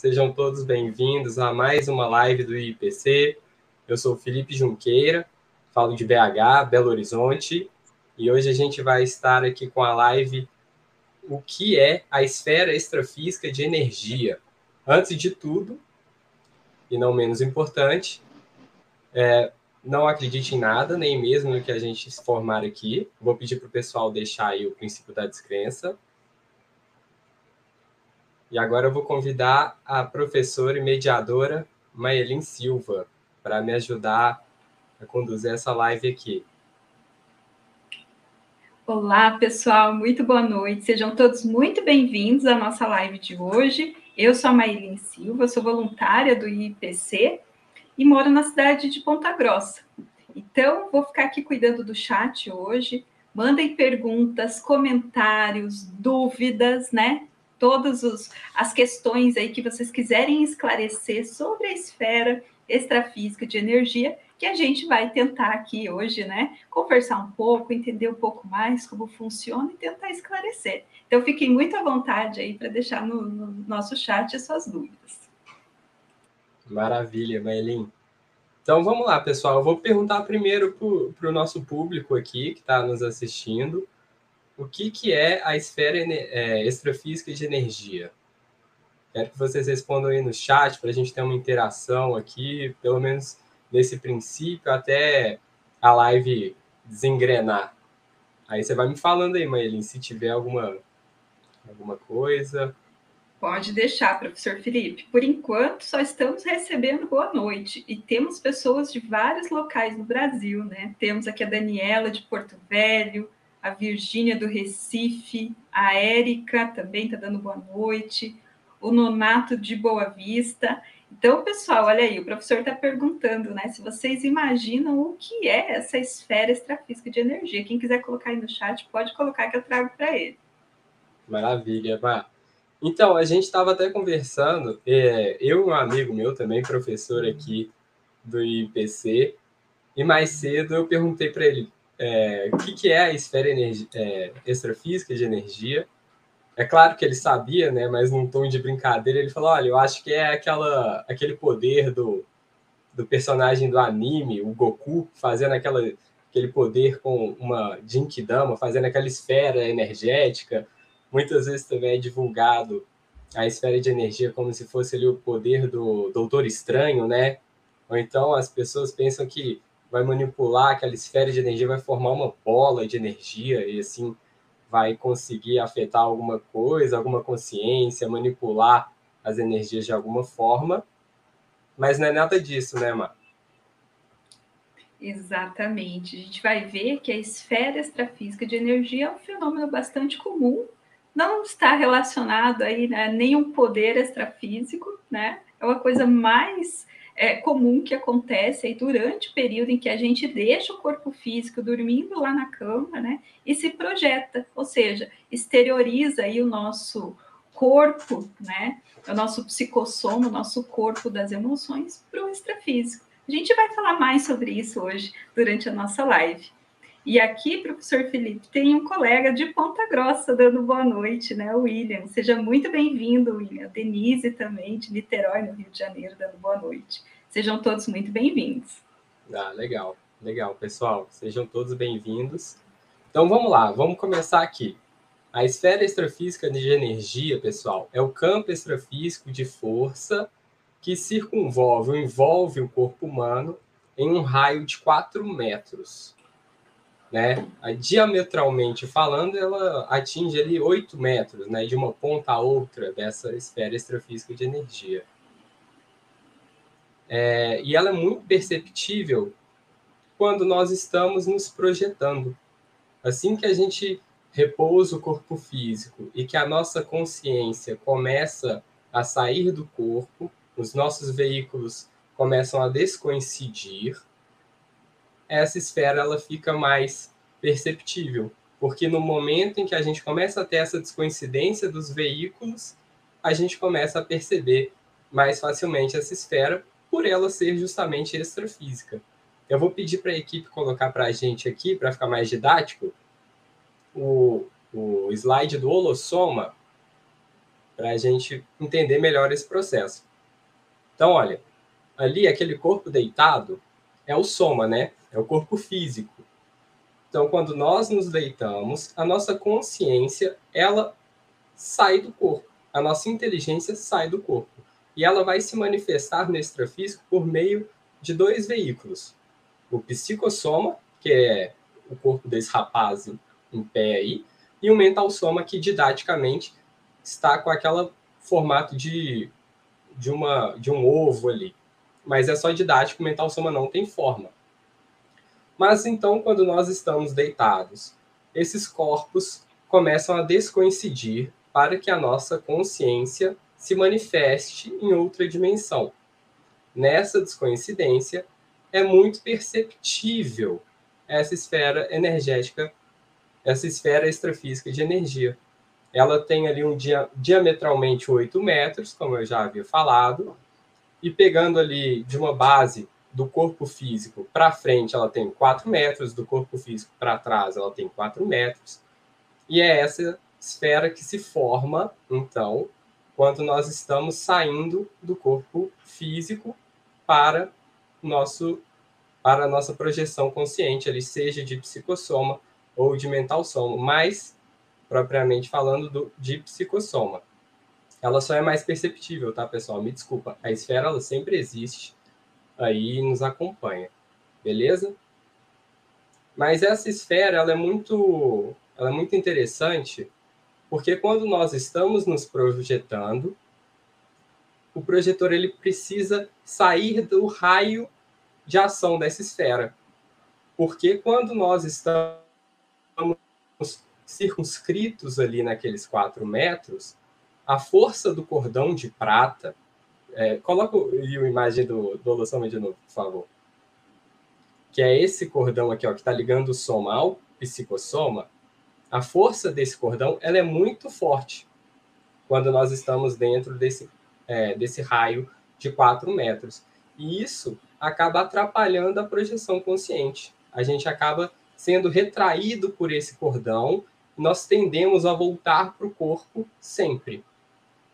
Sejam todos bem-vindos a mais uma live do IPC. Eu sou Felipe Junqueira, falo de BH, Belo Horizonte, e hoje a gente vai estar aqui com a live O que é a esfera extrafísica de energia? Antes de tudo, e não menos importante, é, não acredite em nada, nem mesmo no que a gente formar aqui. Vou pedir para o pessoal deixar aí o princípio da descrença. E agora eu vou convidar a professora e mediadora Maelin Silva para me ajudar a conduzir essa live aqui. Olá, pessoal, muito boa noite. Sejam todos muito bem-vindos à nossa live de hoje. Eu sou a Maelin Silva, sou voluntária do IPC e moro na cidade de Ponta Grossa. Então, vou ficar aqui cuidando do chat hoje. Mandem perguntas, comentários, dúvidas, né? Todas as questões aí que vocês quiserem esclarecer sobre a esfera extrafísica de energia, que a gente vai tentar aqui hoje, né, conversar um pouco, entender um pouco mais como funciona e tentar esclarecer. Então, fiquem muito à vontade aí para deixar no, no, nosso chat as suas dúvidas. Maravilha, Maelin. Então, vamos lá, pessoal. Eu vou perguntar primeiro para o nosso público aqui que está nos assistindo o que, que é a esfera é, extrafísica de energia? Quero que vocês respondam aí no chat para a gente ter uma interação aqui, pelo menos nesse princípio, até a live desengrenar. Aí você vai me falando aí, Maylin, se tiver alguma, alguma coisa. Pode deixar, professor Felipe. Por enquanto, só estamos recebendo boa noite e temos pessoas de vários locais no Brasil, né? Temos aqui a Daniela de Porto Velho, a Virgínia do Recife, a Érica também está dando boa noite, o Nonato de Boa Vista. Então, pessoal, olha aí, o professor está perguntando, né? Se vocês imaginam o que é essa esfera extrafísica de energia. Quem quiser colocar aí no chat, pode colocar que eu trago para ele. Maravilha, Vá. Então, a gente estava até conversando, é, eu e um amigo meu também, professor aqui do IPC, e mais cedo eu perguntei para ele, é, o que, que, é a esfera é, extrafísica de energia. É claro que ele sabia, né, mas num tom de brincadeira, ele falou: olha, eu acho que é aquela, aquele poder do, do personagem do anime, o Goku, fazendo aquela, aquele poder com uma Jinkidama, fazendo aquela esfera energética. Muitas vezes também é divulgado a esfera de energia como se fosse ali o poder do Doutor Estranho, né? Ou então as pessoas pensam que vai manipular aquela esfera de energia, vai formar uma bola de energia e assim vai conseguir afetar alguma coisa, alguma consciência, manipular as energias de alguma forma. Mas não é nada disso, né, Mar? Exatamente. A gente vai ver que a esfera extrafísica de energia é um fenômeno bastante comum, não está relacionado aí a né, nenhum poder extrafísico, né? É uma coisa mais é, comum que acontece aí durante o período em que a gente deixa o corpo físico dormindo lá na cama, né? E se projeta, ou seja, exterioriza aí o nosso corpo, né? O nosso psicossoma, o nosso corpo das emoções para o extrafísico. A gente vai falar mais sobre isso hoje durante a nossa live. E aqui, professor Felipe, tem um colega de Ponta Grossa dando boa noite, né? William. Seja muito bem-vindo, William. Denise também, de Niterói, no Rio de Janeiro, dando boa noite. Sejam todos muito bem-vindos. Ah, legal, legal, pessoal. Sejam todos bem-vindos. Então vamos lá, vamos começar aqui. A esfera extrafísica de energia, pessoal, é o campo extrafísico de força que circunvolve ou envolve o corpo humano em um raio de 4 metros. Né? Diametralmente falando, ela atinge ali 8 metros, né? de uma ponta a outra dessa esfera extrafísica de energia. É, e ela é muito perceptível quando nós estamos nos projetando. Assim que a gente repousa o corpo físico e que a nossa consciência começa a sair do corpo, os nossos veículos começam a descoincidir, essa esfera ela fica mais perceptível, porque no momento em que a gente começa a ter essa descoincidência dos veículos, a gente começa a perceber mais facilmente essa esfera por ela ser justamente extrafísica. Eu vou pedir para a equipe colocar para a gente aqui, para ficar mais didático, o, o slide do holossoma. para a gente entender melhor esse processo. Então, olha, ali aquele corpo deitado é o soma, né? É o corpo físico. Então, quando nós nos deitamos, a nossa consciência, ela sai do corpo. A nossa inteligência sai do corpo. E ela vai se manifestar no extrafísico por meio de dois veículos. O psicossoma, que é o corpo desse rapaz em pé aí, e o mental soma, que didaticamente está com aquele formato de, de, uma, de um ovo ali. Mas é só didático, mental soma não tem forma. Mas então, quando nós estamos deitados, esses corpos começam a descoincidir para que a nossa consciência se manifeste em outra dimensão. Nessa descoincidência, é muito perceptível essa esfera energética, essa esfera extrafísica de energia. Ela tem ali um dia, diametralmente 8 metros, como eu já havia falado, e pegando ali de uma base do corpo físico para frente, ela tem 4 metros, do corpo físico para trás, ela tem 4 metros, e é essa esfera que se forma, então, quando nós estamos saindo do corpo físico para nosso para a nossa projeção consciente, ali seja de psicossoma ou de mental soma, mas propriamente falando do, de psicossoma. Ela só é mais perceptível, tá, pessoal? Me desculpa. A esfera ela sempre existe aí e nos acompanha. Beleza? Mas essa esfera ela é muito ela é muito interessante porque quando nós estamos nos projetando, o projetor ele precisa sair do raio de ação dessa esfera. Porque quando nós estamos circunscritos ali naqueles quatro metros, a força do cordão de prata. É, coloca a imagem do, do Holossoma de novo, por favor. Que é esse cordão aqui, ó, que está ligando o soma ao psicossoma a força desse cordão ela é muito forte quando nós estamos dentro desse, é, desse raio de 4 metros. E isso acaba atrapalhando a projeção consciente. A gente acaba sendo retraído por esse cordão, nós tendemos a voltar para o corpo sempre,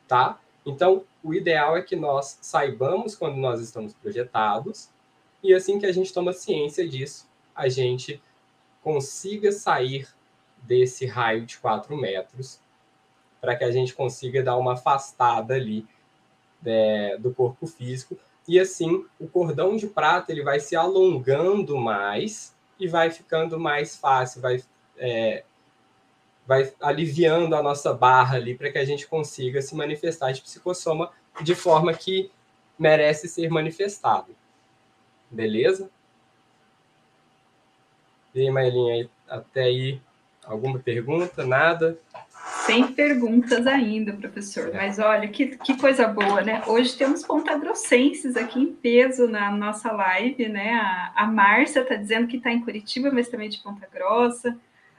tá? Então, o ideal é que nós saibamos quando nós estamos projetados, e assim que a gente toma ciência disso, a gente consiga sair desse raio de 4 metros, para que a gente consiga dar uma afastada ali é, do corpo físico. E assim, o cordão de prata ele vai se alongando mais e vai ficando mais fácil, vai, é, vai aliviando a nossa barra ali para que a gente consiga se manifestar de psicossoma de forma que merece ser manifestado. Beleza? E aí, Mailinha, até aí Alguma pergunta? Nada? Sem perguntas ainda, professor. Mas olha, que, que coisa boa, né? Hoje temos pontagrossenses aqui em peso na nossa live, né? A, a Márcia está dizendo que está em Curitiba, mas também de Ponta Grossa.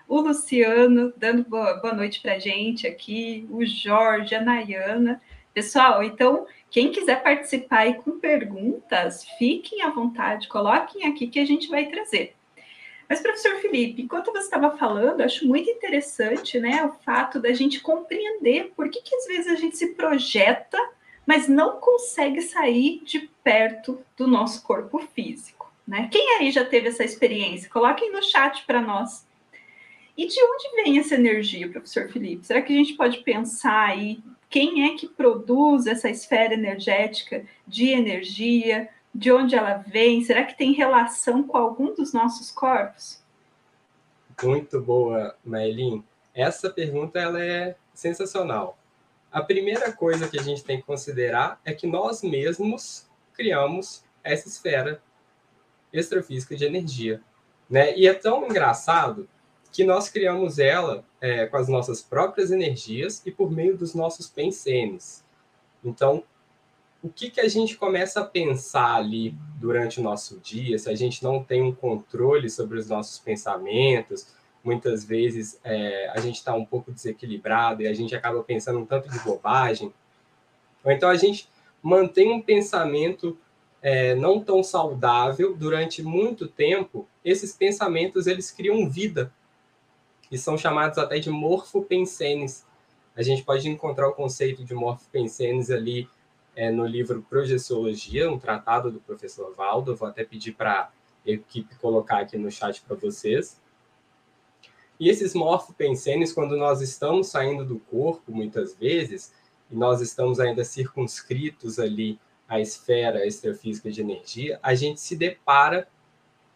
O Luciano dando boa, noite para a gente aqui. O Jorge, a Nayana. Pessoal, então, quem quiser participar aí com perguntas, fiquem à vontade, coloquem aqui que a gente vai trazer. Mas, professor Felipe, enquanto você estava falando, acho muito interessante né, o fato da gente compreender por que, que às vezes a gente se projeta, mas não consegue sair de perto do nosso corpo físico. Né? Quem aí já teve essa experiência? Coloquem no chat para nós. E de onde vem essa energia, professor Felipe? Será que a gente pode pensar aí quem é que produz essa esfera energética de energia? de onde ela vem? Será que tem relação com algum dos nossos corpos? Muito boa, Maylin. Essa pergunta ela é sensacional. A primeira coisa que a gente tem que considerar é que nós mesmos criamos essa esfera extrafísica de energia. Né? E é tão engraçado que nós criamos ela é, com as nossas próprias energias e por meio dos nossos pensenes. Então, o que, que a gente começa a pensar ali durante o nosso dia, se a gente não tem um controle sobre os nossos pensamentos, muitas vezes é, a gente está um pouco desequilibrado e a gente acaba pensando um tanto de bobagem, ou então a gente mantém um pensamento é, não tão saudável durante muito tempo, esses pensamentos eles criam vida e são chamados até de morfopensenes. A gente pode encontrar o conceito de morfopensenes ali é, no livro Projeciologia, um tratado do professor Valdo. Vou até pedir para a equipe colocar aqui no chat para vocês. E esses morfopensenes, quando nós estamos saindo do corpo, muitas vezes, e nós estamos ainda circunscritos ali à esfera extrafísica de energia, a gente se depara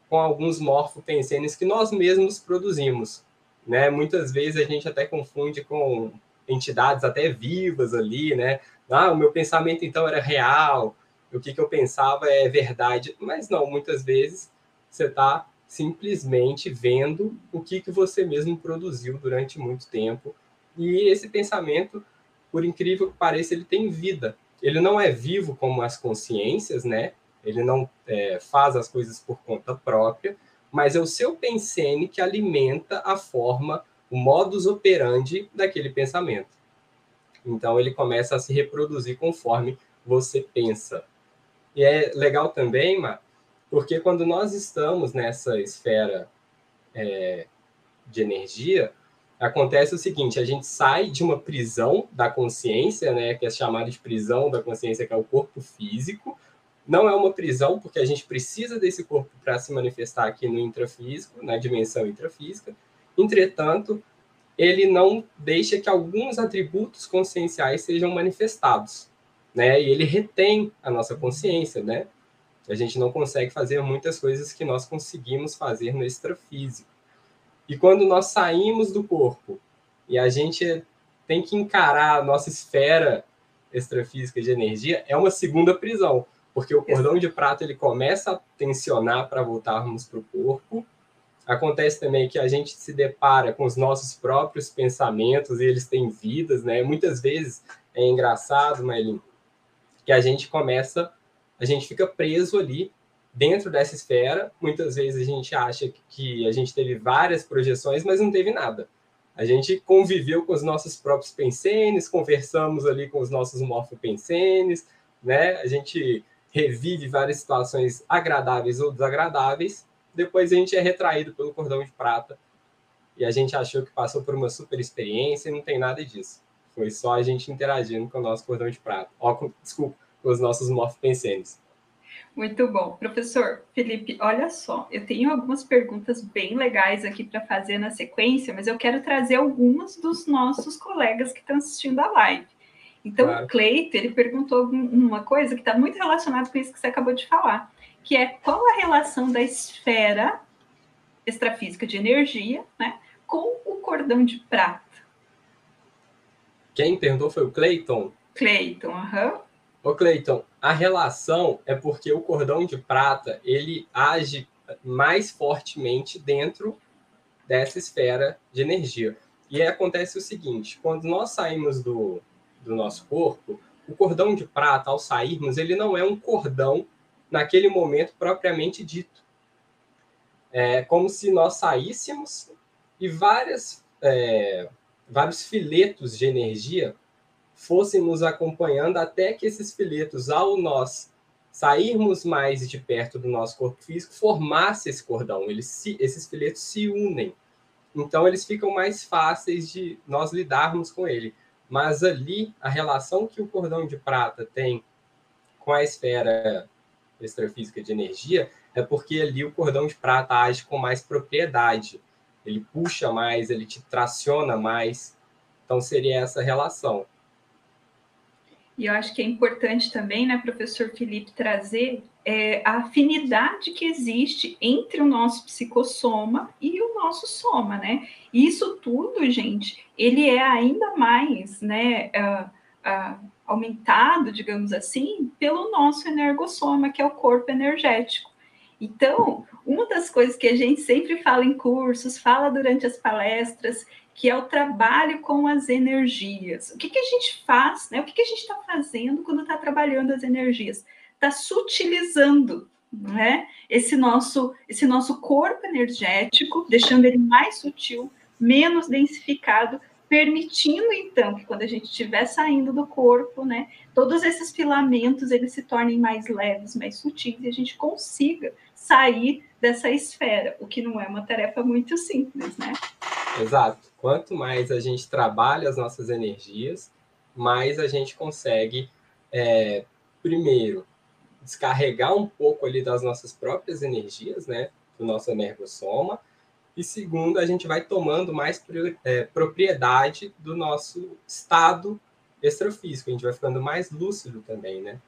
com alguns morfopensenes que nós mesmos produzimos. Né? Muitas vezes a gente até confunde com entidades até vivas ali, né? Ah, o meu pensamento então era real, o que, que eu pensava é verdade. Mas não, muitas vezes você está simplesmente vendo o que, que você mesmo produziu durante muito tempo. E esse pensamento, por incrível que pareça, ele tem vida. Ele não é vivo como as consciências, né? Ele não é, faz as coisas por conta própria, mas é o seu pensene que alimenta a forma, o modus operandi daquele pensamento. Então ele começa a se reproduzir conforme você pensa. E é legal também, Mar, porque quando nós estamos nessa esfera é, de energia, acontece o seguinte: a gente sai de uma prisão da consciência, né, que é chamada de prisão da consciência, que é o corpo físico. Não é uma prisão, porque a gente precisa desse corpo para se manifestar aqui no intrafísico, na dimensão intrafísica. Entretanto, ele não deixa que alguns atributos conscienciais sejam manifestados, né? E ele retém a nossa consciência, né? A gente não consegue fazer muitas coisas que nós conseguimos fazer no extrafísico. E quando nós saímos do corpo e a gente tem que encarar a nossa esfera extrafísica de energia, é uma segunda prisão, porque o cordão de prata ele começa a tensionar para voltarmos para o corpo. Acontece também que a gente se depara com os nossos próprios pensamentos e eles têm vidas, né? Muitas vezes é engraçado, Maylin, que a gente começa a gente fica preso ali dentro dessa esfera. Muitas vezes a gente acha que a gente teve várias projeções, mas não teve nada. A gente conviveu com os nossos próprios pensenes, conversamos ali com os nossos morfopensenes, né? A gente revive várias situações agradáveis ou desagradáveis. Depois a gente é retraído pelo cordão de prata e a gente achou que passou por uma super experiência e não tem nada disso. Foi só a gente interagindo com o nosso cordão de prata. Ó, desculpa, os nossos morfopensenes. Muito bom. Professor Felipe, olha só, eu tenho algumas perguntas bem legais aqui para fazer na sequência, mas eu quero trazer algumas dos nossos colegas que estão assistindo a live. Então, claro. o Cleito, ele perguntou uma coisa que está muito relacionada com isso que você acabou de falar, que é qual a relação da esfera extrafísica de energia né, com o cordão de prata? Quem perguntou foi o Cleiton? Cleiton, aham. Uhum. Ô Cleiton, a relação é porque o cordão de prata ele age mais fortemente dentro dessa esfera de energia. E aí acontece o seguinte: quando nós saímos do, do nosso corpo, o cordão de prata, ao sairmos, ele não é um cordão naquele momento propriamente dito. É como se nós saíssemos e várias, é, vários filetos de energia fossem nos acompanhando até que esses filetos, ao nós sairmos mais de perto do nosso corpo físico, formasse esse cordão. Eles se, esses filetos se unem. Então, eles ficam mais fáceis de nós lidarmos com ele. Mas ali, a relação que o cordão de prata tem com a esfera extrafísica de energia é porque ali o cordão de prata age com mais propriedade. Ele puxa mais, ele te traciona mais. Então, seria essa relação. E eu acho que é importante também, né, professor Felipe, trazer é, a afinidade que existe entre o nosso psicossoma e o nosso soma, né? Isso tudo, gente, ele é ainda mais, né, uh, uh, aumentado, digamos assim, pelo nosso energossoma, que é o corpo energético. Então, uma das coisas que a gente sempre fala em cursos, fala durante as palestras, que é o trabalho com as energias. O que, que a gente faz, né? O que, que a gente está fazendo quando está trabalhando as energias? Está sutilizando né? esse, nosso, esse nosso corpo energético, deixando ele mais sutil, menos densificado, permitindo então que quando a gente estiver saindo do corpo, né, todos esses filamentos eles se tornem mais leves, mais sutis e a gente consiga sair dessa esfera, o que não é uma tarefa muito simples, né? Exato Quanto mais a gente trabalha as nossas energias, mais a gente consegue, é, primeiro, descarregar um pouco ali das nossas próprias energias, né, do nosso energossoma, e segundo, a gente vai tomando mais é, propriedade do nosso estado extrafísico, a gente vai ficando mais lúcido também, né?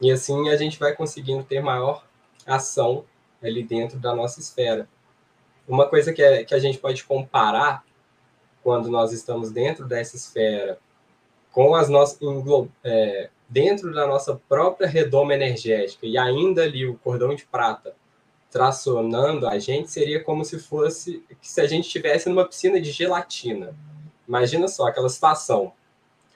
E assim a gente vai conseguindo ter maior ação ali dentro da nossa esfera. Uma coisa que, é, que a gente pode comparar quando nós estamos dentro dessa esfera com as nossas é, dentro da nossa própria redoma energética e ainda ali o cordão de prata tracionando a gente seria como se fosse se a gente estivesse numa piscina de gelatina. Imagina só aquela situação.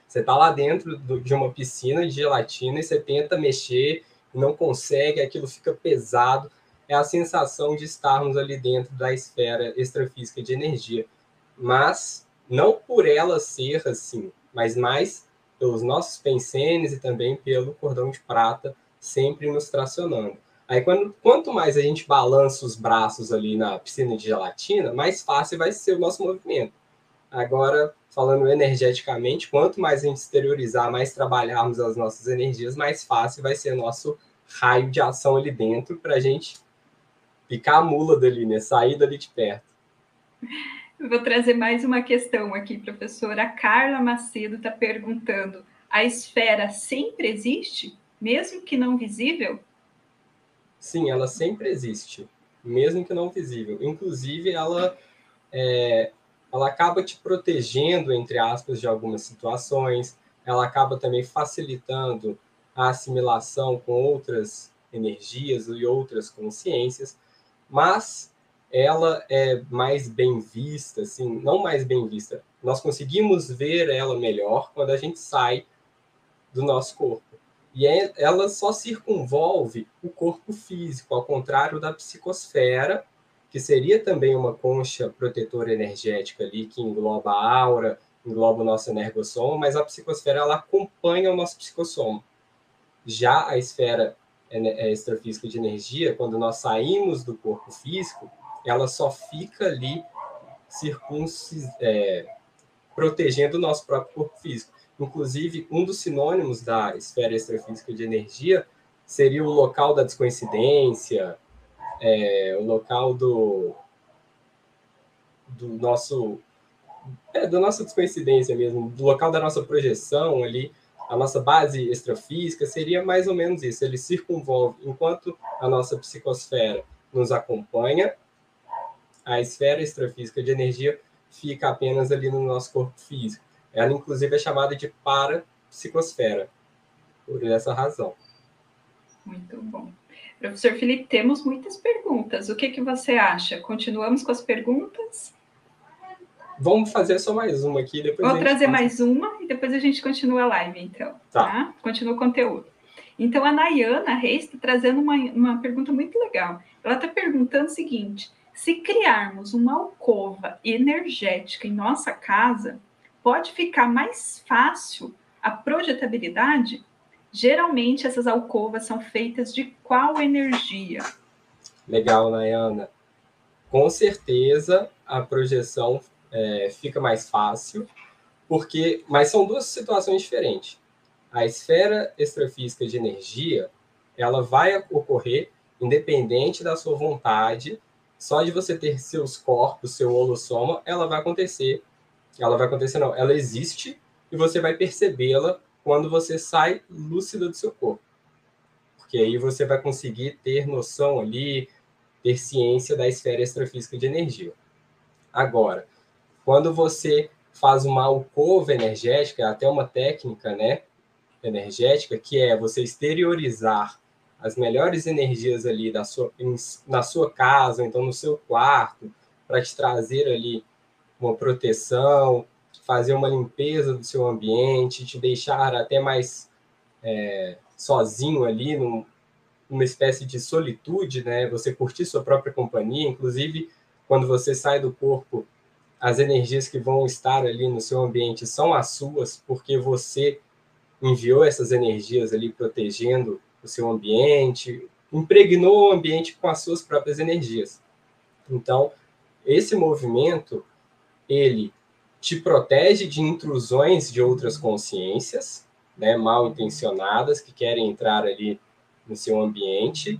Você está lá dentro do, de uma piscina de gelatina e você tenta mexer não consegue, aquilo fica pesado. É a sensação de estarmos ali dentro da esfera extrafísica de energia. Mas não por ela ser assim, mas mais pelos nossos pensenes e também pelo cordão de prata sempre nos tracionando. Aí, quando, quanto mais a gente balança os braços ali na piscina de gelatina, mais fácil vai ser o nosso movimento. Agora, falando energeticamente, quanto mais a gente exteriorizar, mais trabalharmos as nossas energias, mais fácil vai ser nosso raio de ação ali dentro para a gente picar a mula dali, né? Sair dali de perto. Vou trazer mais uma questão aqui, professora. A Carla Macedo está perguntando: a esfera sempre existe, mesmo que não visível? Sim, ela sempre existe, mesmo que não visível. Inclusive, ela é, ela acaba te protegendo, entre aspas, de algumas situações, ela acaba também facilitando a assimilação com outras energias e outras consciências, mas ela é mais bem vista, assim, não mais bem vista. Nós conseguimos ver ela melhor quando a gente sai do nosso corpo. E é, ela só circunvolve o corpo físico, ao contrário da psicosfera, que seria também uma concha protetora energética ali, que engloba a aura, engloba o nosso energossoma, mas a psicosfera ela acompanha o nosso psicossoma. Já a esfera é, extrafísica de energia, quando nós saímos do corpo físico, ela só fica ali circuncis, é, protegendo o nosso próprio corpo físico. Inclusive, um dos sinônimos da esfera extrafísica de energia seria o local da descoincidência, é, o local do, do nosso é, da nossa descoincidência mesmo, do local da nossa projeção ali, a nossa base extrafísica seria mais ou menos isso. Ele circunvolve, enquanto a nossa psicosfera nos acompanha, a esfera extrafísica de energia fica apenas ali no nosso corpo físico. Ela, inclusive, é chamada de parapsicosfera, por essa razão. Muito bom. Professor Felipe, temos muitas perguntas. O que, que você acha? Continuamos com as perguntas? Vamos fazer só mais uma aqui. Depois Vou trazer mais uma e depois a gente continua a live, então. Tá. tá? Continua o conteúdo. Então, a Nayana Reis está trazendo uma, uma pergunta muito legal. Ela está perguntando o seguinte: se criarmos uma alcova energética em nossa casa, pode ficar mais fácil a projetabilidade? Geralmente, essas alcovas são feitas de qual energia? Legal, Nayana. Com certeza, a projeção é, fica mais fácil, porque, mas são duas situações diferentes. A esfera extrafísica de energia, ela vai ocorrer independente da sua vontade, só de você ter seus corpos, seu holossoma, ela vai acontecer. Ela vai acontecer, não, ela existe e você vai percebê-la quando você sai lúcido do seu corpo. Porque aí você vai conseguir ter noção ali, ter ciência da esfera extrafísica de energia. Agora, quando você faz uma alcova energética, é até uma técnica, né, energética, que é você exteriorizar as melhores energias ali da sua, na sua casa, então no seu quarto, para te trazer ali uma proteção, fazer uma limpeza do seu ambiente, te deixar até mais é, sozinho ali, num, numa espécie de solitude, né? Você curtir sua própria companhia, inclusive quando você sai do corpo, as energias que vão estar ali no seu ambiente são as suas, porque você enviou essas energias ali protegendo o seu ambiente, impregnou o ambiente com as suas próprias energias. Então, esse movimento, ele te protege de intrusões de outras consciências, né, mal intencionadas, que querem entrar ali no seu ambiente,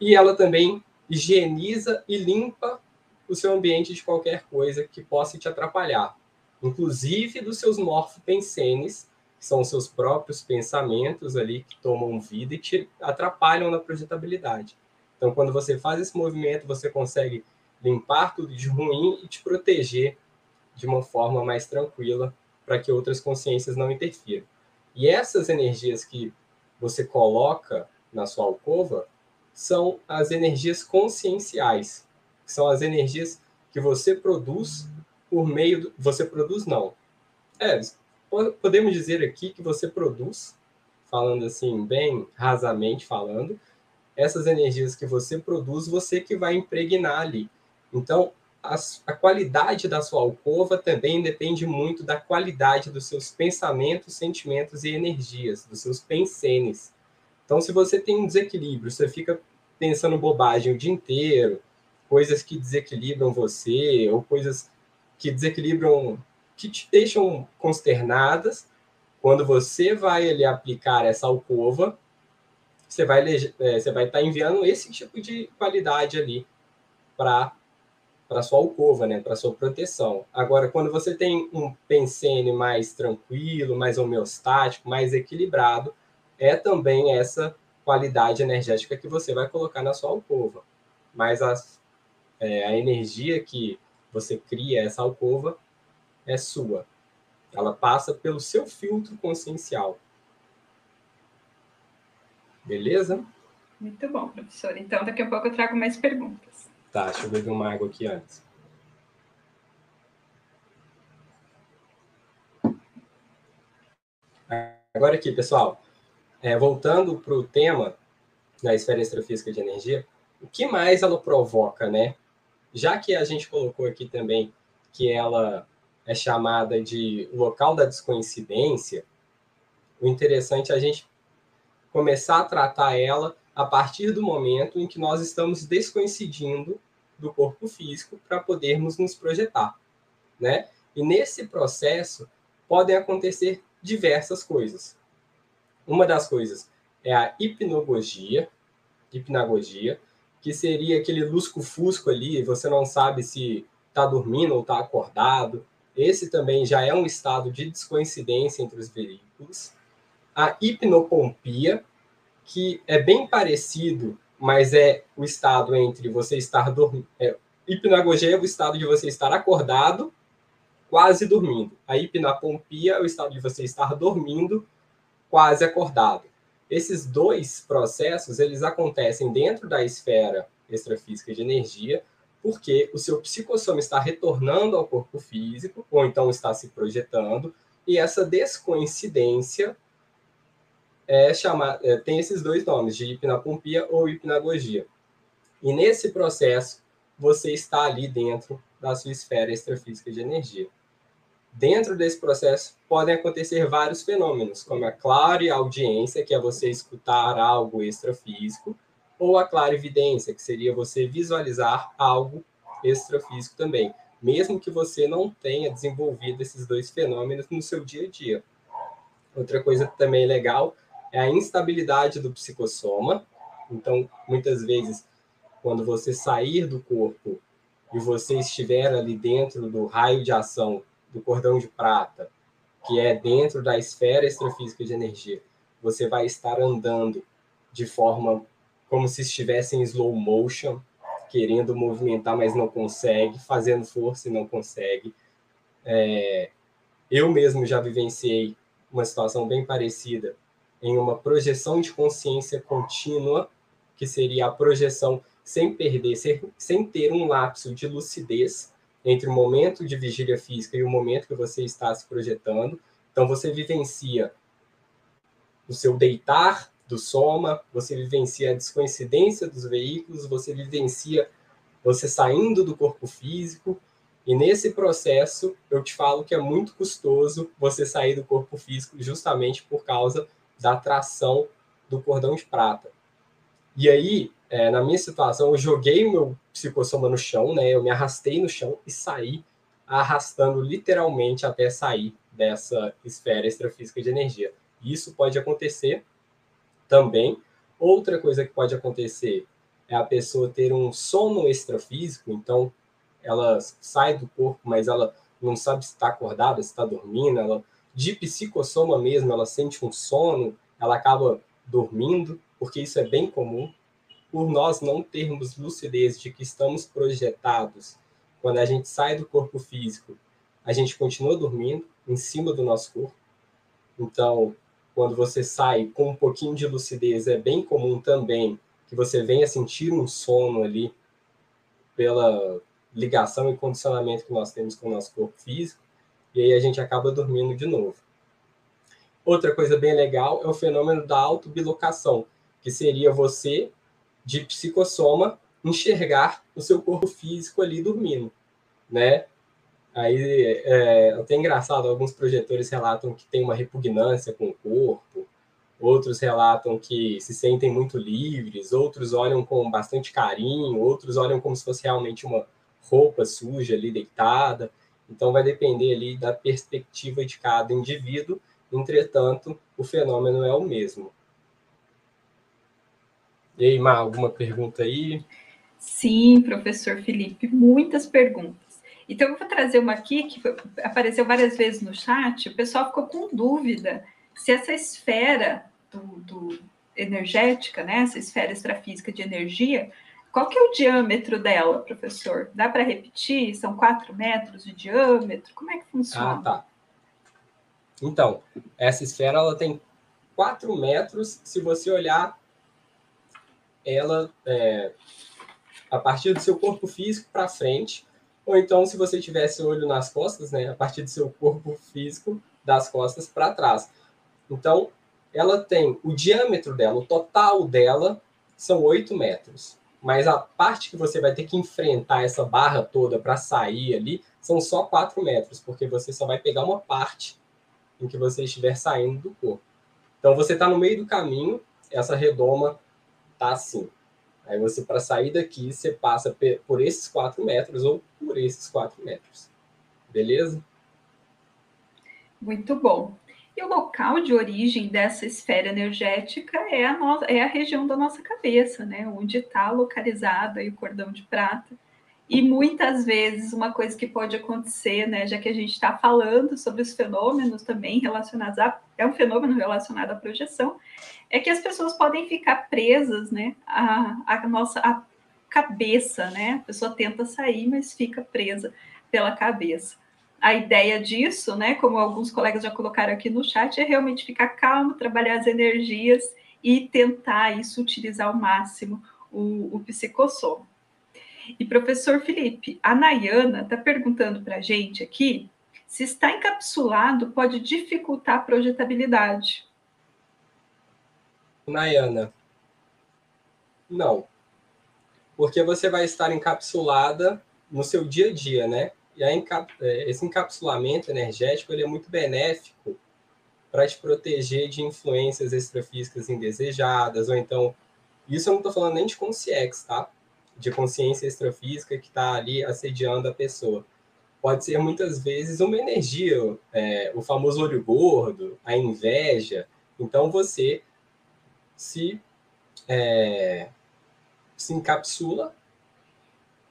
e ela também higieniza e limpa o seu ambiente de qualquer coisa que possa te atrapalhar, inclusive dos seus morfopensenes, são os seus próprios pensamentos ali que tomam vida e te atrapalham na projetabilidade. Então, quando você faz esse movimento, você consegue limpar tudo de ruim e te proteger de uma forma mais tranquila para que outras consciências não interfiram. E essas energias que você coloca na sua alcova são as energias conscienciais, que são as energias que você produz por meio do... você produz não. É, podemos dizer aqui que você produz, falando assim bem rasamente falando, essas energias que você produz, você que vai impregnar ali. Então, a, a qualidade da sua alcova também depende muito da qualidade dos seus pensamentos, sentimentos e energias, dos seus pensenes. Então, se você tem um desequilíbrio, você fica pensando bobagem o dia inteiro, coisas que desequilibram você, ou coisas que desequilibram, que te deixam consternadas, quando você vai ali aplicar essa alcova, você vai, é, você vai estar enviando esse tipo de qualidade ali para para sua alcova, né, para sua proteção. Agora, quando você tem um pensene mais tranquilo, mais homeostático, mais equilibrado, é também essa qualidade energética que você vai colocar na sua alcova. Mas a, é, a energia que você cria essa alcova é sua. Ela passa pelo seu filtro consciencial. Beleza? Muito bom, professor. Então, daqui a pouco eu trago mais perguntas. Tá, deixa eu beber uma água aqui antes. Agora aqui, pessoal, é, voltando para o tema da esfera extrafísica de energia, o que mais ela provoca, né? Já que a gente colocou aqui também que ela é chamada de local da descoincidência, o interessante é a gente começar a tratar ela a partir do momento em que nós estamos descoincidindo do corpo físico para podermos nos projetar, né? E nesse processo podem acontecer diversas coisas. Uma das coisas é a hipnagogia, hipnagogia, que seria aquele lusco-fusco ali, você não sabe se está dormindo ou está acordado. Esse também já é um estado de descoincidência entre os veículos. A hipnopompia, que é bem parecido, mas é o estado entre você estar dormindo. É, hipnagogia é o estado de você estar acordado, quase dormindo. A hipnapompia é o estado de você estar dormindo, quase acordado. Esses dois processos, eles acontecem dentro da esfera extrafísica de energia, porque o seu psicossoma está retornando ao corpo físico, ou então está se projetando, e essa descoincidência é chamar, é, tem esses dois nomes, de hipnapompia ou hipnagogia. E nesse processo, você está ali dentro da sua esfera extrafísica de energia. Dentro desse processo, podem acontecer vários fenômenos, como a clareaudiência, que é você escutar algo extrafísico, ou a clarividência, que seria você visualizar algo extrafísico também, mesmo que você não tenha desenvolvido esses dois fenômenos no seu dia a dia. Outra coisa também legal é a instabilidade do psicossoma. Então, muitas vezes, quando você sair do corpo e você estiver ali dentro do raio de ação do cordão de prata, que é dentro da esfera extrafísica de energia, você vai estar andando de forma como se estivesse em slow motion, querendo movimentar, mas não consegue, fazendo força e não consegue. É, eu mesmo já vivenciei uma situação bem parecida em uma projeção de consciência contínua, que seria a projeção sem perder, sem ter um lapso de lucidez entre o momento de vigília física e o momento que você está se projetando. Então, você vivencia o seu deitar do soma, você vivencia a descoincidência dos veículos, você vivencia você saindo do corpo físico, e nesse processo, eu te falo que é muito custoso você sair do corpo físico justamente por causa da atração do cordão de prata. E aí, é, na minha situação, eu joguei meu psicossoma no chão, né? Eu me arrastei no chão e saí arrastando literalmente até sair dessa esfera extrafísica de energia. Isso pode acontecer também. Outra coisa que pode acontecer é a pessoa ter um sono extrafísico, então ela sai do corpo, mas ela não sabe se está acordada, se está dormindo, ela de psicossoma mesmo, ela sente um sono, ela acaba dormindo, porque isso é bem comum. Por nós não termos lucidez de que estamos projetados, quando a gente sai do corpo físico, a gente continua dormindo em cima do nosso corpo. Então, quando você sai com um pouquinho de lucidez, é bem comum também que você venha sentir um sono ali pela ligação e condicionamento que nós temos com o nosso corpo físico, e aí a gente acaba dormindo de novo. Outra coisa bem legal é o fenômeno da autobilocação, que seria você, de psicossoma, enxergar o seu corpo físico ali dormindo, né? Aí é, é até engraçado, alguns projetores relatam que tem uma repugnância com o corpo, outros relatam que se sentem muito livres, outros olham com bastante carinho, outros olham como se fosse realmente uma roupa suja ali deitada. Então vai depender ali da perspectiva de cada indivíduo. Entretanto, o fenômeno é o mesmo. E aí, Mar, alguma pergunta aí? Sim, professor Felipe, muitas perguntas. Então, eu vou trazer uma aqui que apareceu várias vezes no chat. O pessoal ficou com dúvida se essa esfera do, do energética, né, essa esfera extrafísica de energia, qual que é o diâmetro dela, professor? Dá para repetir? São 4 metros de diâmetro? Como é que funciona? Ah, tá. Então, essa esfera ela tem 4 metros se você olhar ela é, a partir do seu corpo físico para frente, ou então se você tivesse olho nas costas, né, a partir do seu corpo físico das costas para trás. Então, ela tem o diâmetro dela, o total dela são 8 metros mas a parte que você vai ter que enfrentar essa barra toda para sair ali são só 4 metros, porque você só vai pegar uma parte em que você estiver saindo do corpo. Então você está no meio do caminho, essa redoma tá assim. Aí você, para sair daqui, você passa por esses 4 metros ou por esses 4 metros. Beleza? Muito bom. E o local de origem dessa esfera energética é a, no... é a região da nossa cabeça, né? Onde está localizado aí o cordão de prata. E muitas vezes uma coisa que pode acontecer, né, já que a gente está falando sobre os fenômenos também relacionados a é um fenômeno relacionado à projeção, é que as pessoas podem ficar presas, né, à, à nossa à cabeça, né? A pessoa tenta sair, mas fica presa pela cabeça a ideia disso, né, como alguns colegas já colocaram aqui no chat, é realmente ficar calmo, trabalhar as energias e tentar isso utilizar ao máximo o, o psicossom. E professor Felipe, a Nayana está perguntando para a gente aqui se está encapsulado pode dificultar a projetabilidade. Nayana, não. Porque você vai estar encapsulada no seu dia a dia, né? E é, esse encapsulamento energético ele é muito benéfico para te proteger de influências extrafísicas indesejadas, ou então, isso eu não estou falando nem de consciência, tá? De consciência extrafísica que está ali assediando a pessoa. Pode ser muitas vezes uma energia, é, o famoso olho gordo, a inveja. Então você se, é, se encapsula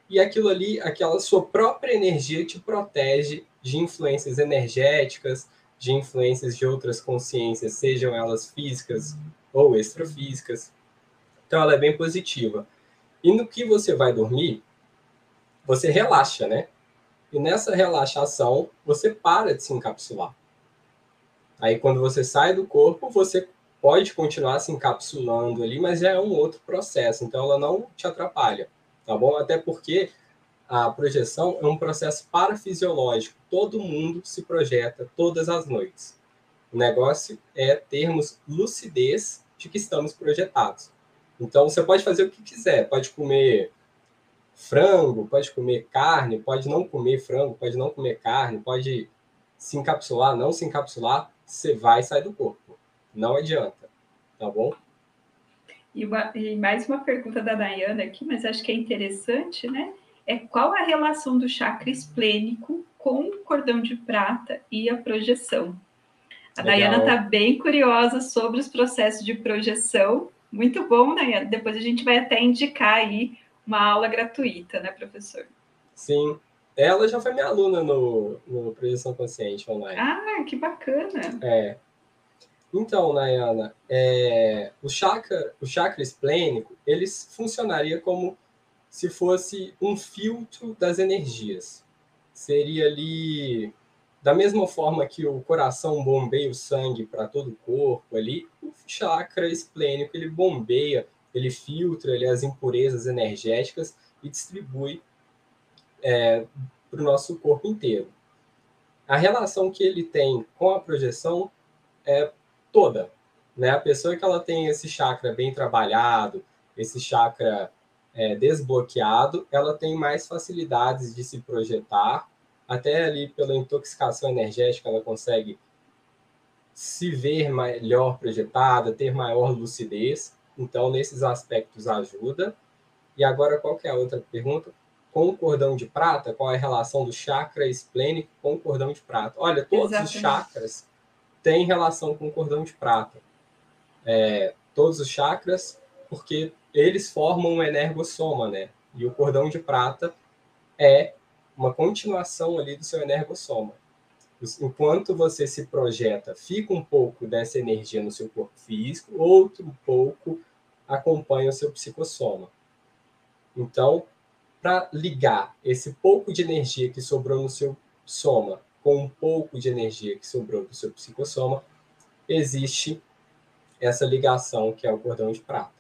e aquilo ali, aquela sua própria energia te protege de influências energéticas, de influências de outras consciências, sejam elas físicas ou extrafísicas. Então ela é bem positiva. E no que você vai dormir, você relaxa, né? E nessa relaxação, você para de se encapsular. Aí quando você sai do corpo, você pode continuar se encapsulando ali, mas já é um outro processo, então ela não te atrapalha tá bom? Até porque a projeção é um processo parafisiológico. Todo mundo se projeta todas as noites. O negócio é termos lucidez de que estamos projetados. Então, você pode fazer o que quiser. Pode comer frango, pode comer carne, pode não comer frango, pode não comer carne, pode se encapsular, não se encapsular, você vai sair do corpo. Não adianta, tá bom? E, uma, e mais uma pergunta da Dayana aqui, mas acho que é interessante, né? É qual a relação do chakra esplênico com cordão de prata e a projeção. A Legal. Dayana está bem curiosa sobre os processos de projeção. Muito bom, Dayana. Depois a gente vai até indicar aí uma aula gratuita, né, professor? Sim. Ela já foi minha aluna no, no Projeção Consciente online. Ah, que bacana. É. Então, Nayana, é, o, chakra, o chakra esplênico, eles funcionaria como se fosse um filtro das energias. Seria ali, da mesma forma que o coração bombeia o sangue para todo o corpo ali, o chakra esplênico, ele bombeia, ele filtra ali, as impurezas energéticas e distribui é, para o nosso corpo inteiro. A relação que ele tem com a projeção é toda. Né? A pessoa que ela tem esse chakra bem trabalhado, esse chakra é, desbloqueado, ela tem mais facilidades de se projetar, até ali pela intoxicação energética ela consegue se ver melhor projetada, ter maior lucidez. Então, nesses aspectos ajuda. E agora, qual que é a outra pergunta? Com o cordão de prata, qual é a relação do chakra esplênico com o cordão de prata? Olha, todos Exatamente. os chakras tem relação com o cordão de prata. É, todos os chakras, porque eles formam um energossoma, né? E o cordão de prata é uma continuação ali do seu energossoma. Enquanto você se projeta, fica um pouco dessa energia no seu corpo físico, outro pouco acompanha o seu psicossoma. Então, para ligar esse pouco de energia que sobrou no seu soma com um pouco de energia que sobrou do seu psicossoma, existe essa ligação que é o cordão de prata.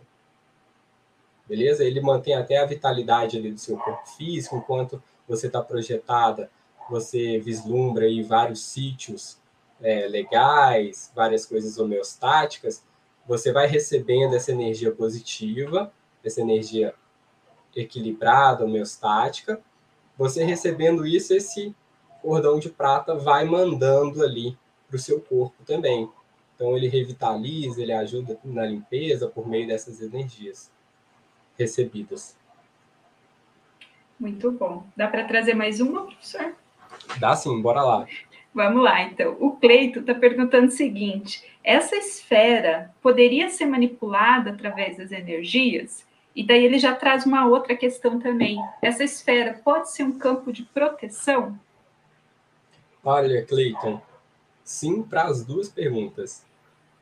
Beleza? Ele mantém até a vitalidade ali do seu corpo físico, enquanto você está projetada, você vislumbra aí vários sítios é, legais, várias coisas homeostáticas, você vai recebendo essa energia positiva, essa energia equilibrada, homeostática. Você recebendo isso, esse cordão de prata vai mandando ali para o seu corpo também. Então ele revitaliza, ele ajuda na limpeza por meio dessas energias recebidas. Muito bom. Dá para trazer mais uma, professor? Dá sim, bora lá. Vamos lá, então. O Cleito está perguntando o seguinte: essa esfera poderia ser manipulada através das energias? E daí ele já traz uma outra questão também. Essa esfera pode ser um campo de proteção? Olha, Cleiton, sim para as duas perguntas.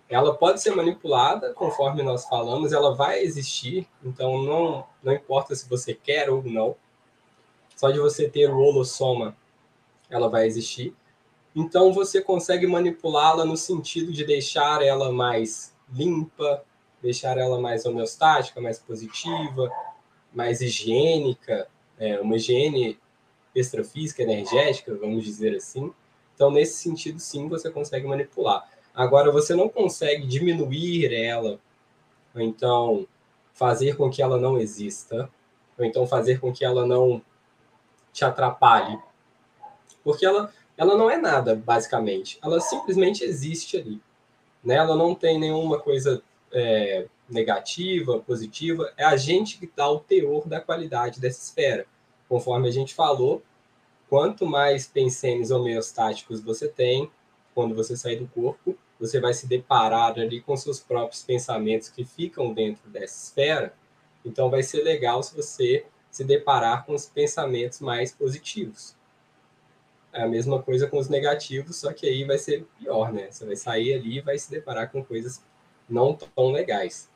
Ela pode ser manipulada, conforme nós falamos, ela vai existir, então não, não importa se você quer ou não. Só de você ter o holossoma, ela vai existir. Então você consegue manipulá-la no sentido de deixar ela mais limpa, deixar ela mais homeostática, mais positiva, mais higiênica, é, uma higiene extrafísica, energética, vamos dizer assim. Então, nesse sentido, sim, você consegue manipular. Agora, você não consegue diminuir ela, ou então fazer com que ela não exista, ou então fazer com que ela não te atrapalhe. Porque ela, ela não é nada, basicamente. Ela simplesmente existe ali. Né? Ela não tem nenhuma coisa é, negativa, positiva. É a gente que dá o teor da qualidade dessa esfera. Conforme a gente falou, quanto mais pensenes homeostáticos você tem, quando você sair do corpo, você vai se deparar ali com seus próprios pensamentos que ficam dentro dessa esfera. Então, vai ser legal se você se deparar com os pensamentos mais positivos. É a mesma coisa com os negativos, só que aí vai ser pior, né? Você vai sair ali e vai se deparar com coisas não tão legais.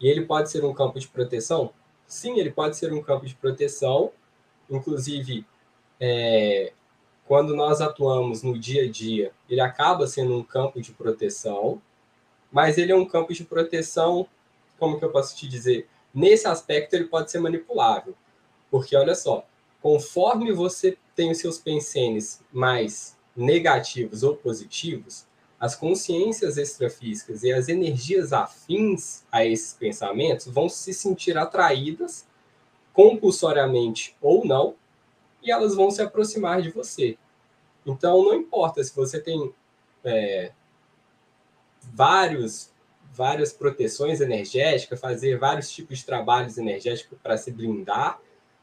E ele pode ser um campo de proteção? Sim, ele pode ser um campo de proteção, inclusive é, quando nós atuamos no dia a dia, ele acaba sendo um campo de proteção, mas ele é um campo de proteção, como que eu posso te dizer? Nesse aspecto, ele pode ser manipulável, porque olha só, conforme você tem os seus pensenes mais negativos ou positivos, as consciências extrafísicas e as energias afins a esses pensamentos vão se sentir atraídas compulsoriamente ou não, e elas vão se aproximar de você. Então, não importa se você tem é, vários, várias proteções energéticas, fazer vários tipos de trabalhos energéticos para se blindar,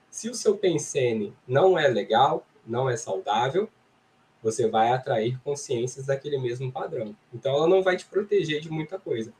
se o seu pensene não é legal, não é saudável, você vai atrair consciências daquele mesmo padrão. Então, ela não vai te proteger de muita coisa.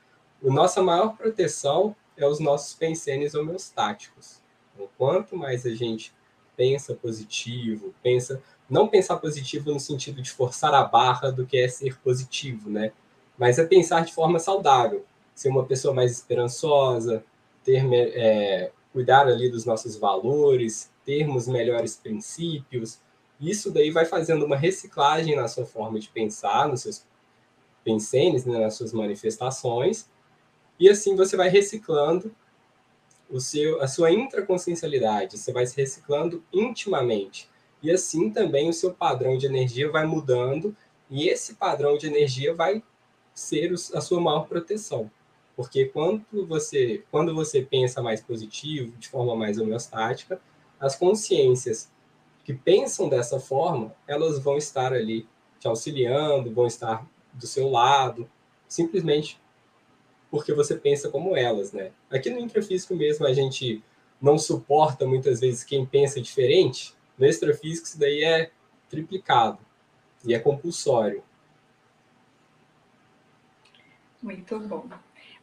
A nossa maior proteção é os nossos pensenes homeostáticos. Então, quanto mais a gente pensa positivo, pensa não pensar positivo no sentido de forçar a barra do que é ser positivo, né? Mas é pensar de forma saudável, ser uma pessoa mais esperançosa, ter é, cuidar ali dos nossos valores, termos melhores princípios. Isso daí vai fazendo uma reciclagem na sua forma de pensar, nos seus pensenes, né, nas suas manifestações, e assim você vai reciclando o seu, a sua intraconsciencialidade, você vai se reciclando intimamente. E assim também o seu padrão de energia vai mudando, e esse padrão de energia vai ser a sua maior proteção. Porque quando você, quando você pensa mais positivo, de forma mais homeostática, as consciências que pensam dessa forma, elas vão estar ali te auxiliando, vão estar do seu lado, simplesmente porque você pensa como elas, né? Aqui no intrafísico mesmo a gente não suporta muitas vezes quem pensa diferente. No extrafísico isso daí é triplicado e é compulsório. Muito bom.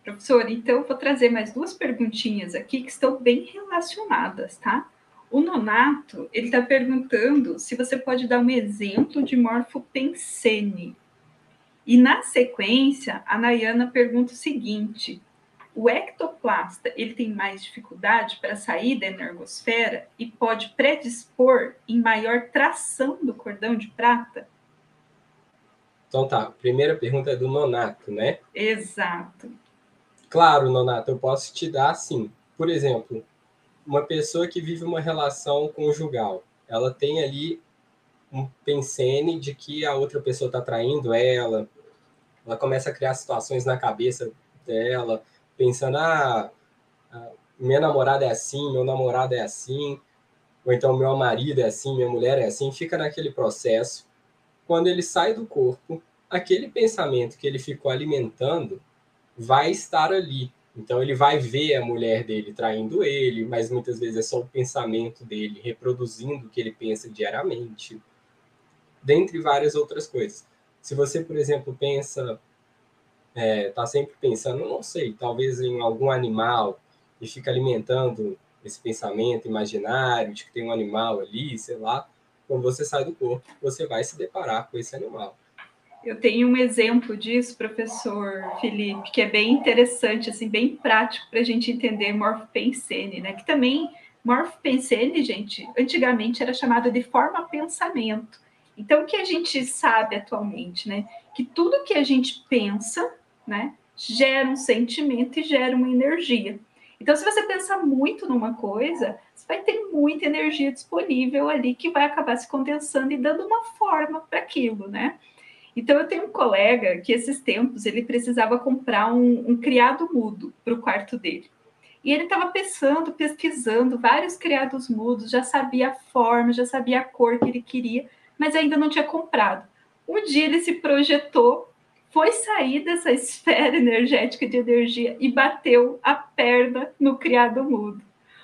Professor, então vou trazer mais duas perguntinhas aqui que estão bem relacionadas, tá? O Nonato, ele está perguntando se você pode dar um exemplo de morfopensene. E na sequência, a Nayana pergunta o seguinte: o ectoplasta ele tem mais dificuldade para sair da energosfera e pode predispor em maior tração do cordão de prata? Então tá, primeira pergunta é do Nonato, né? Exato. Claro, Nonato, eu posso te dar assim. Por exemplo, uma pessoa que vive uma relação conjugal, ela tem ali um pensene de que a outra pessoa está traindo ela, ela começa a criar situações na cabeça dela, pensando, ah, minha namorada é assim, meu namorado é assim, ou então meu marido é assim, minha mulher é assim, fica naquele processo. Quando ele sai do corpo, aquele pensamento que ele ficou alimentando vai estar ali. Então ele vai ver a mulher dele traindo ele, mas muitas vezes é só o pensamento dele reproduzindo o que ele pensa diariamente, dentre várias outras coisas. Se você, por exemplo, pensa, é, tá sempre pensando, não sei, talvez em algum animal e fica alimentando esse pensamento imaginário de que tem um animal ali, sei lá, quando você sai do corpo, você vai se deparar com esse animal. Eu tenho um exemplo disso, professor Felipe, que é bem interessante, assim, bem prático para a gente entender morfopensene, né? Que também morfopensene, gente, antigamente era chamado de forma pensamento. Então, o que a gente sabe atualmente, né? Que tudo que a gente pensa, né, gera um sentimento e gera uma energia. Então, se você pensar muito numa coisa, você vai ter muita energia disponível ali que vai acabar se condensando e dando uma forma para aquilo, né? Então, eu tenho um colega que, esses tempos, ele precisava comprar um, um criado mudo para o quarto dele. E ele estava pensando, pesquisando vários criados mudos, já sabia a forma, já sabia a cor que ele queria, mas ainda não tinha comprado. Um dia ele se projetou, foi sair dessa esfera energética de energia e bateu a perna no criado mudo.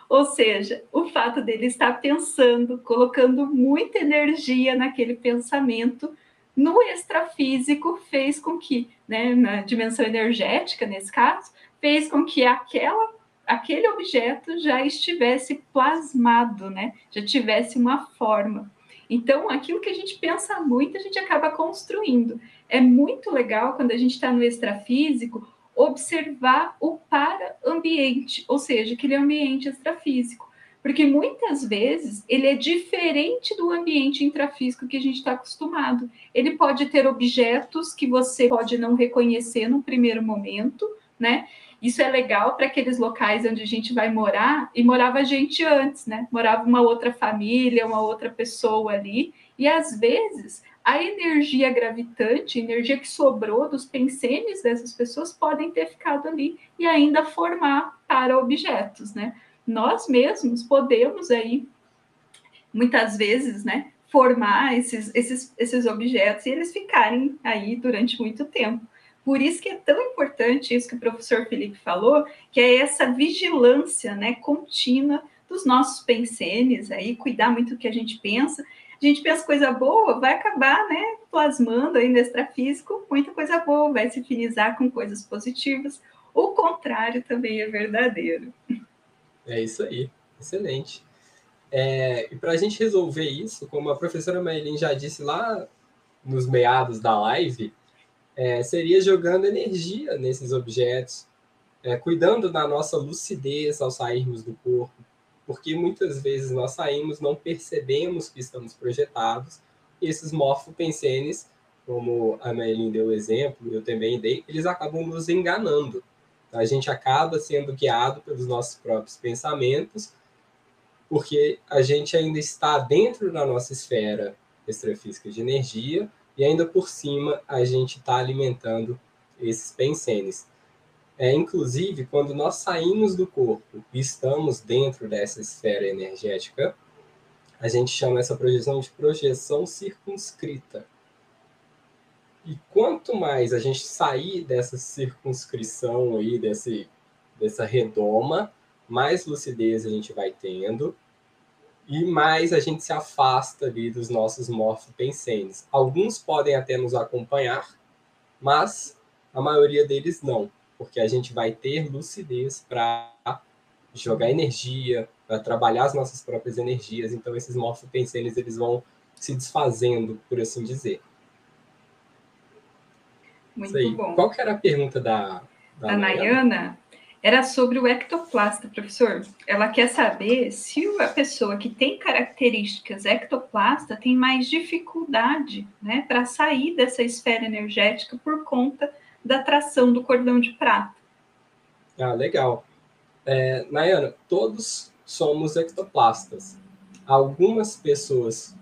Ou seja, o fato dele estar pensando, colocando muita energia naquele pensamento, no extrafísico fez com que, né, na dimensão energética, nesse caso, fez com que aquela, aquele objeto já estivesse plasmado, né, já tivesse uma forma. Então, aquilo que a gente pensa muito, a gente acaba construindo. É muito legal quando a gente está no extrafísico observar o para-ambiente, ou seja, aquele ambiente extrafísico porque muitas vezes ele é diferente do ambiente intrafísico que a gente está acostumado. Ele pode ter objetos que você pode não reconhecer no primeiro momento, né? Isso é legal para aqueles locais onde a gente vai morar, e morava gente antes, né? Morava uma outra família, uma outra pessoa ali, e às vezes a energia gravitante, a energia que sobrou dos pensenes dessas pessoas podem ter ficado ali e ainda formar para objetos, né? Nós mesmos podemos aí, muitas vezes, né, formar esses, esses, esses objetos e eles ficarem aí durante muito tempo. Por isso que é tão importante isso que o professor Felipe falou, que é essa vigilância né, contínua dos nossos pensenes, aí, cuidar muito do que a gente pensa. a gente pensa coisa boa, vai acabar, né, plasmando aí no extrafísico muita coisa boa, vai se finizar com coisas positivas. O contrário também é verdadeiro. É isso aí, excelente. É, e para a gente resolver isso, como a professora Maylin já disse lá nos meados da live, é, seria jogando energia nesses objetos, é, cuidando da nossa lucidez ao sairmos do corpo, porque muitas vezes nós saímos, não percebemos que estamos projetados, e esses morfopensenes, como a Maylin deu o exemplo, eu também dei, eles acabam nos enganando. A gente acaba sendo guiado pelos nossos próprios pensamentos porque a gente ainda está dentro da nossa esfera extrafísica de energia e ainda por cima a gente está alimentando esses pensenes. É, inclusive, quando nós saímos do corpo e estamos dentro dessa esfera energética, a gente chama essa projeção de projeção circunscrita. E quanto mais a gente sair dessa circunscrição aí, desse, dessa redoma, mais lucidez a gente vai tendo e mais a gente se afasta ali dos nossos morfopensenes. Alguns podem até nos acompanhar, mas a maioria deles não, porque a gente vai ter lucidez para jogar energia, para trabalhar as nossas próprias energias. Então esses morfopensenes eles vão se desfazendo, por assim dizer. Muito bom. Qual que era a pergunta da, da a Nayana? era sobre o ectoplasta, professor. Ela quer saber se a pessoa que tem características ectoplasta tem mais dificuldade né, para sair dessa esfera energética por conta da atração do cordão de prata. Ah, legal. É, Nayana, todos somos ectoplastas. Algumas pessoas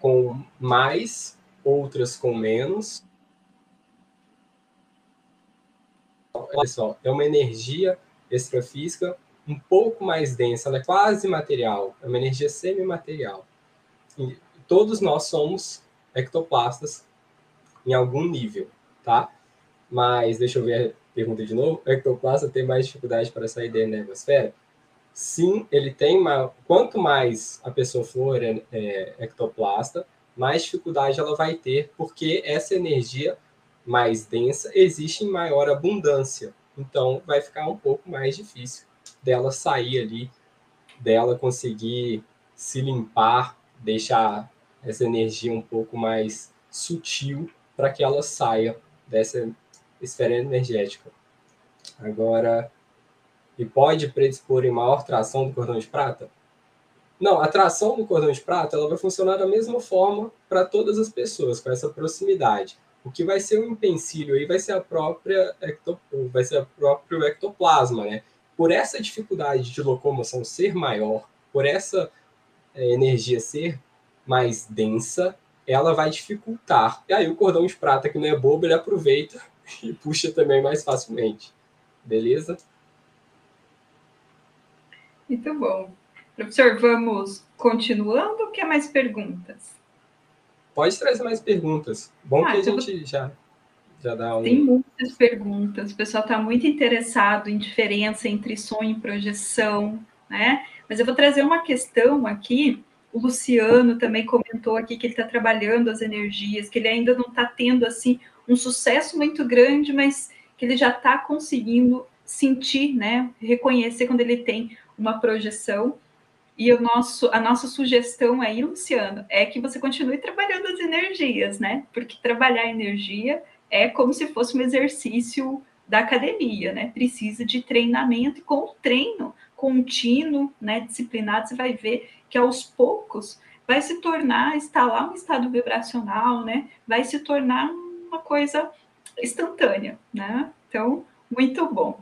com mais, outras com menos. Olha só, é uma energia extrafísica um pouco mais densa, ela é quase material, é uma energia semimaterial. E todos nós somos ectoplastas em algum nível, tá? Mas deixa eu ver a pergunta de novo. O ectoplasta tem mais dificuldade para sair da energosfera? Sim, ele tem uma. Quanto mais a pessoa for é, é, ectoplasta, mais dificuldade ela vai ter, porque essa energia mais densa, existe em maior abundância. Então, vai ficar um pouco mais difícil dela sair ali, dela conseguir se limpar, deixar essa energia um pouco mais sutil para que ela saia dessa esfera energética. Agora, e pode predispor em maior tração do cordão de prata? Não, a tração do cordão de prata ela vai funcionar da mesma forma para todas as pessoas, com essa proximidade. O que vai ser um empecilho aí vai ser a própria vai ser o próprio ectoplasma, né? Por essa dificuldade de locomoção ser maior, por essa é, energia ser mais densa, ela vai dificultar. E aí o cordão de prata, que não é bobo, ele aproveita e puxa também mais facilmente. Beleza? Muito bom. Professor, vamos continuando ou quer mais perguntas? Pode trazer mais perguntas. Bom ah, que a gente já, já dá um... Tem muitas perguntas. O pessoal está muito interessado em diferença entre sonho e projeção, né? Mas eu vou trazer uma questão aqui. O Luciano também comentou aqui que ele está trabalhando as energias, que ele ainda não está tendo assim um sucesso muito grande, mas que ele já está conseguindo sentir, né? Reconhecer quando ele tem uma projeção. E o nosso, a nossa sugestão aí, Luciano, é que você continue trabalhando as energias, né? Porque trabalhar energia é como se fosse um exercício da academia, né? Precisa de treinamento e com o treino contínuo, né, disciplinado, você vai ver que aos poucos vai se tornar, instalar um estado vibracional, né? Vai se tornar uma coisa instantânea, né? Então, muito bom.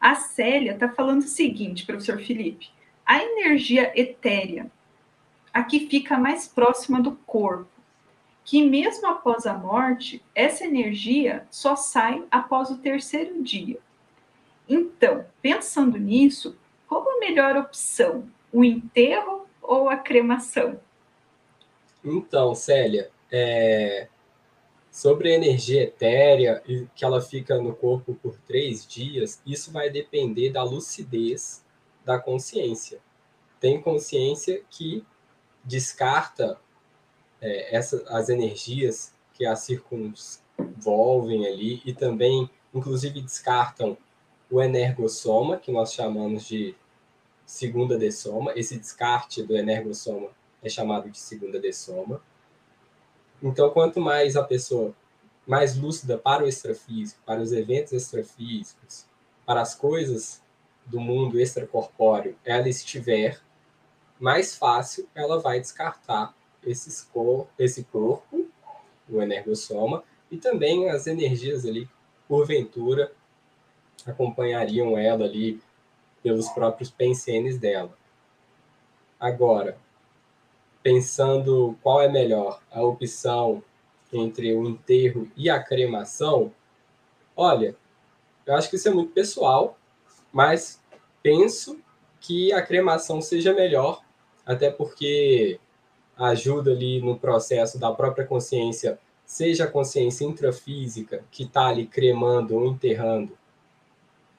A Célia está falando o seguinte, professor Felipe, a energia etérea, a que fica mais próxima do corpo, que mesmo após a morte, essa energia só sai após o terceiro dia. Então, pensando nisso, qual a melhor opção? O enterro ou a cremação? Então, Célia, é... sobre a energia etérea e que ela fica no corpo por três dias, isso vai depender da lucidez da consciência. Tem consciência que descarta é, essa, as energias que a circunvolvem ali e também, inclusive, descartam o energossoma, que nós chamamos de segunda dessoma. Esse descarte do energossoma é chamado de segunda dessoma. Então, quanto mais a pessoa mais lúcida para o extrafísico, para os eventos extrafísicos, para as coisas do mundo extracorpóreo ela estiver, mais fácil ela vai descartar esses cor, esse corpo, o energossoma, e também as energias ali, porventura, acompanhariam ela ali pelos próprios pensenes dela. Agora, pensando qual é melhor, a opção entre o enterro e a cremação, olha, eu acho que isso é muito pessoal, mas penso que a cremação seja melhor, até porque ajuda ali no processo da própria consciência, seja a consciência intrafísica que está ali cremando ou enterrando,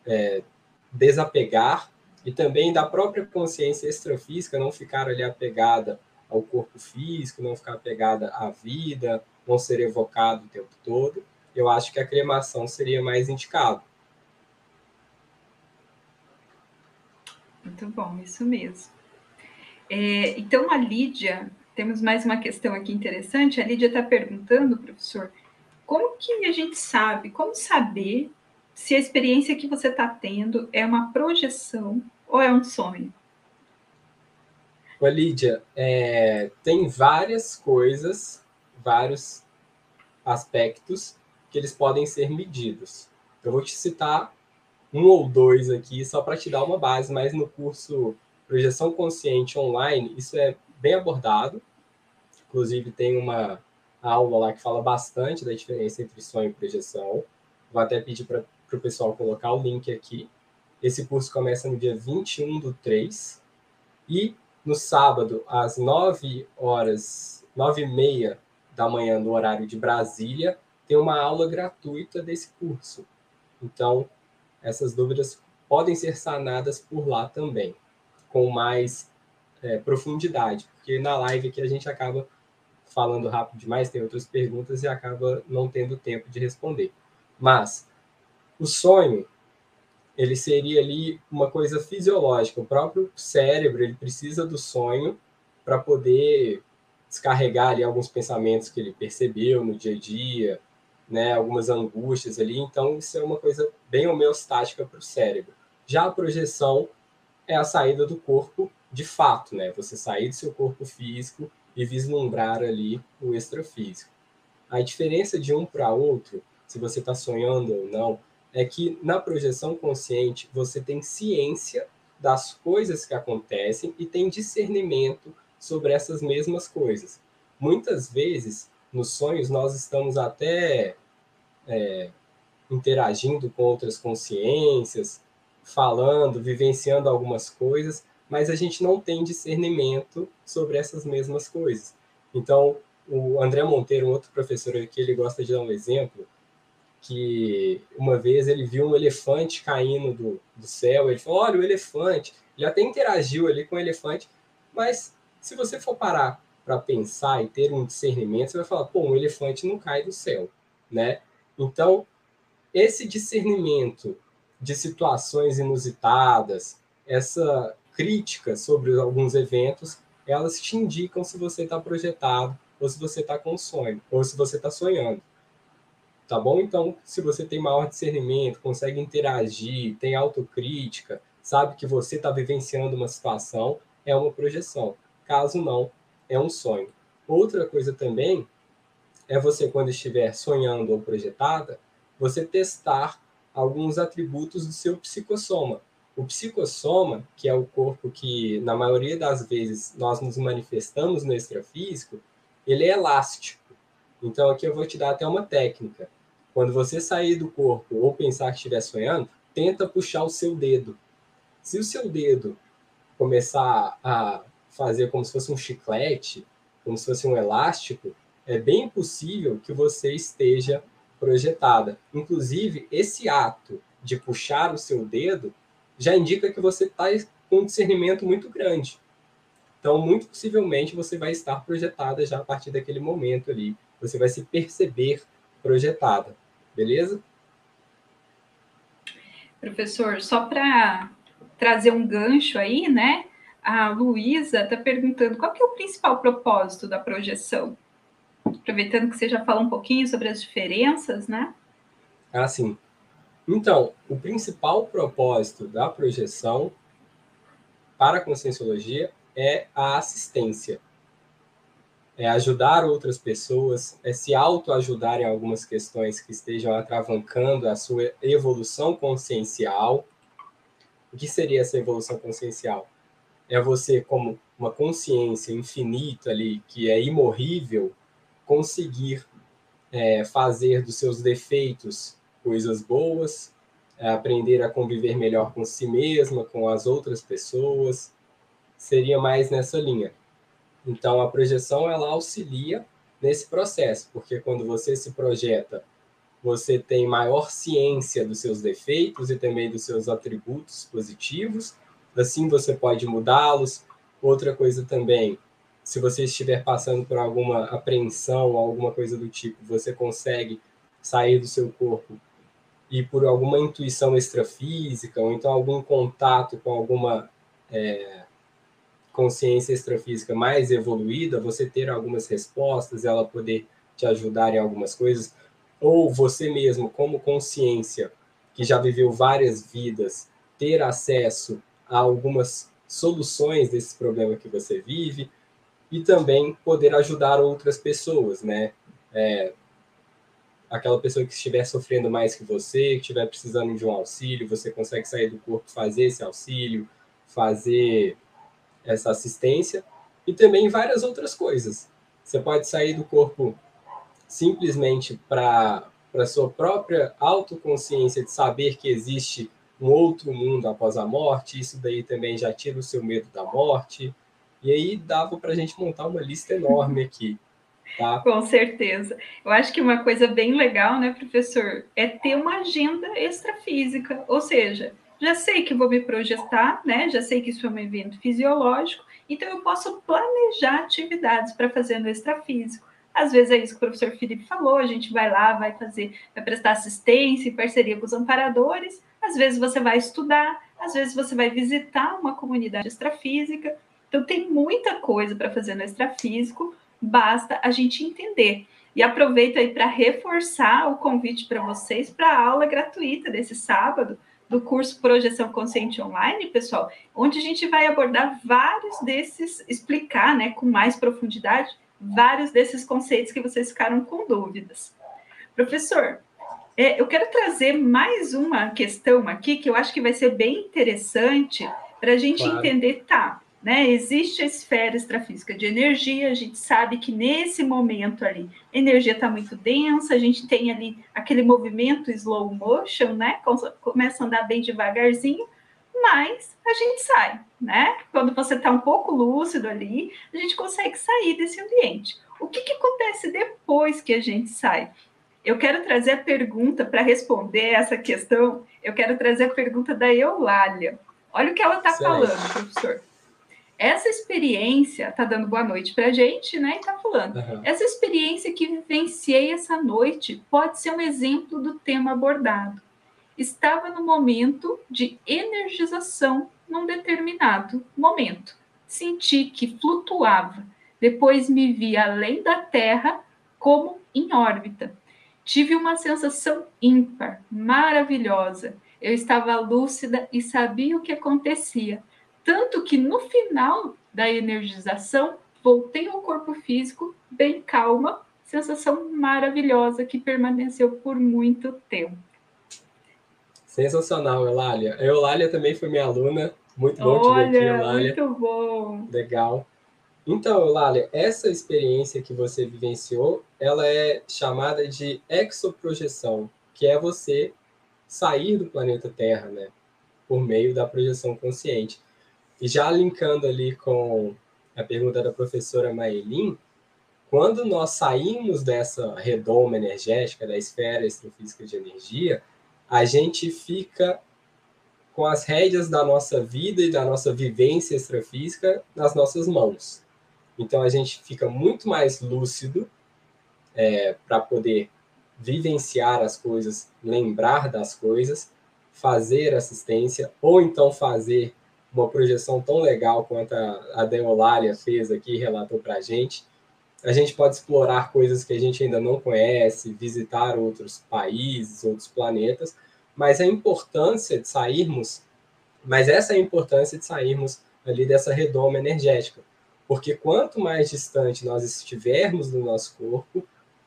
é, desapegar, e também da própria consciência extrafísica não ficar ali apegada ao corpo físico, não ficar apegada à vida, não ser evocado o tempo todo. Eu acho que a cremação seria mais indicado. Muito bom, isso mesmo. É, então, a Lídia, temos mais uma questão aqui interessante. A Lídia está perguntando, professor, como que a gente sabe, como saber se a experiência que você está tendo é uma projeção ou é um sonho? Ô, Lídia, é, tem várias coisas, vários aspectos que eles podem ser medidos. Eu vou te citar um ou dois aqui, só para te dar uma base, mas no curso Projeção Consciente Online, isso é bem abordado. Inclusive, tem uma aula lá que fala bastante da diferença entre sonho e projeção. Vou até pedir para o pessoal colocar o link aqui. Esse curso começa no dia 21 do 3 e no sábado, às 9 horas, 9 e meia da manhã, no horário de Brasília, tem uma aula gratuita desse curso. Então, essas dúvidas podem ser sanadas por lá também, com mais é, profundidade, porque na live aqui a gente acaba falando rápido demais, tem outras perguntas e acaba não tendo tempo de responder. Mas o sonho, ele seria ali uma coisa fisiológica, o próprio cérebro, ele precisa do sonho para poder descarregar ali alguns pensamentos que ele percebeu no dia a dia, né, algumas angústias ali. Então, isso é uma coisa bem homeostática para o cérebro. Já a projeção é a saída do corpo de fato, né? Você sair do seu corpo físico e vislumbrar ali o extrafísico. A diferença de um para outro, se você está sonhando ou não, é que na projeção consciente você tem ciência das coisas que acontecem e tem discernimento sobre essas mesmas coisas. Muitas vezes nos sonhos nós estamos até é, interagindo com outras consciências, falando, vivenciando algumas coisas, mas a gente não tem discernimento sobre essas mesmas coisas. Então, o André Monteiro, um outro professor aqui, ele gosta de dar um exemplo, que uma vez ele viu um elefante caindo do, do céu, ele falou, olha o elefante, ele até interagiu ali com o elefante, mas se você for parar para pensar e ter um discernimento, você vai falar, pô, um elefante não cai do céu, né? Então, esse discernimento de situações inusitadas, essa crítica sobre alguns eventos, elas te indicam se você está projetado ou se você está com sonho, ou se você está sonhando. Tá bom? Então, se você tem maior discernimento, consegue interagir, tem autocrítica, sabe que você está vivenciando uma situação, é uma projeção. Caso não, é um sonho. Outra coisa também é você, quando estiver sonhando ou projetada, você testar alguns atributos do seu psicossoma. O psicossoma, que é o corpo que, na maioria das vezes, nós nos manifestamos no extrafísico, ele é elástico. Então, aqui eu vou te dar até uma técnica. Quando você sair do corpo ou pensar que estiver sonhando, tenta puxar o seu dedo. Se o seu dedo começar a fazer como se fosse um chiclete, como se fosse um elástico, é bem possível que você esteja projetada. Inclusive, esse ato de puxar o seu dedo já indica que você está com um discernimento muito grande. Então, muito possivelmente, você vai estar projetada já a partir daquele momento ali. Você vai se perceber projetada, beleza? Professor, só para trazer um gancho aí, né? A Luísa está perguntando qual que é o principal propósito da projeção? Aproveitando que você já falou um pouquinho sobre as diferenças, né? Ah, sim. Então, o principal propósito da projeção para a conscienciologia é a assistência. É ajudar outras pessoas, é se autoajudar em algumas questões que estejam atravancando a sua evolução consciencial. O que seria essa evolução consciencial? É você, como uma consciência infinita ali, que é imorrível, conseguir é, fazer dos seus defeitos coisas boas, é aprender a conviver melhor com si mesma, com as outras pessoas, seria mais nessa linha. Então, a projeção ela auxilia nesse processo, porque quando você se projeta, você tem maior ciência dos seus defeitos e também dos seus atributos positivos, assim você pode mudá-los. Outra coisa também, se você estiver passando por alguma apreensão, alguma coisa do tipo, você consegue sair do seu corpo e por alguma intuição extrafísica, ou então algum contato com alguma é, consciência extrafísica mais evoluída, você ter algumas respostas, ela poder te ajudar em algumas coisas, ou você mesmo, como consciência, que já viveu várias vidas, ter acesso algumas soluções desses problemas que você vive, e também poder ajudar outras pessoas, né? É, aquela pessoa que estiver sofrendo mais que você, que estiver precisando de um auxílio, você consegue sair do corpo, fazer esse auxílio, fazer essa assistência e também várias outras coisas. Você pode sair do corpo simplesmente para para sua própria autoconsciência de saber que existe um outro mundo após a morte, isso daí também já tira o seu medo da morte. E aí dava para a gente montar uma lista enorme aqui. Tá? Com certeza. Eu acho que uma coisa bem legal, né, professor, é ter uma agenda extrafísica, ou seja, já sei que vou me projetar, né? Já sei que isso é um evento fisiológico, então eu posso planejar atividades para fazer no extrafísico. Às vezes é isso que o professor Felipe falou, a gente vai lá, vai fazer, vai prestar assistência em parceria com os amparadores, às vezes você vai estudar, às vezes você vai visitar uma comunidade extrafísica. Então tem muita coisa para fazer no extrafísico, basta a gente entender. E aproveito aí para reforçar o convite para vocês para a aula gratuita desse sábado do curso Projeção Consciente Online, pessoal, onde a gente vai abordar vários desses, explicar, né, com mais profundidade, vários desses conceitos que vocês ficaram com dúvidas. Professor, é, eu quero trazer mais uma questão aqui que eu acho que vai ser bem interessante para a gente claro. entender, tá? Né? Existe a esfera extrafísica de energia, a gente sabe que nesse momento ali a energia está muito densa, a gente tem ali aquele movimento slow motion, né? Começa a andar bem devagarzinho, mas a gente sai, né? Quando você está um pouco lúcido ali, a gente consegue sair desse ambiente. O que, que acontece depois que a gente sai? Eu quero trazer a pergunta para responder essa questão. Eu quero trazer a pergunta da Eulália. Olha o que ela está falando, professor. Essa experiência, tá dando boa noite para a gente, né? E tá falando. Uhum. Essa experiência que vivenciei essa noite pode ser um exemplo do tema abordado. Estava no momento de energização num determinado momento. Senti que flutuava. Depois me vi além da Terra como em órbita. Tive uma sensação ímpar, maravilhosa. Eu estava lúcida e sabia o que acontecia tanto que no final da energização, voltei ao corpo físico bem calma, sensação maravilhosa que permaneceu por muito tempo. Sensacional, Eulália. A Eulália também foi minha aluna. Muito bom Olha, te ver aqui, Eulália. Muito bom. Legal. Então, Eulália, essa experiência que você vivenciou, ela é chamada de exoprojeção, que é você sair do planeta Terra, né? Por meio da projeção consciente. E já linkando ali com a pergunta da professora Maelin, quando nós saímos dessa redoma energética, da esfera extrafísica de energia, a gente fica com as rédeas da nossa vida e da nossa vivência extrafísica nas nossas mãos. Então a gente fica muito mais lúcido é, para poder vivenciar as coisas, lembrar das coisas, fazer assistência, ou então fazer uma projeção tão legal quanto a, Deolália fez aqui, relatou para a gente. A gente pode explorar coisas que a gente ainda não conhece, visitar outros países, outros planetas, mas a importância de sairmos, mas essa é a importância de sairmos ali dessa redoma energética, porque quanto mais distante nós estivermos do nosso corpo,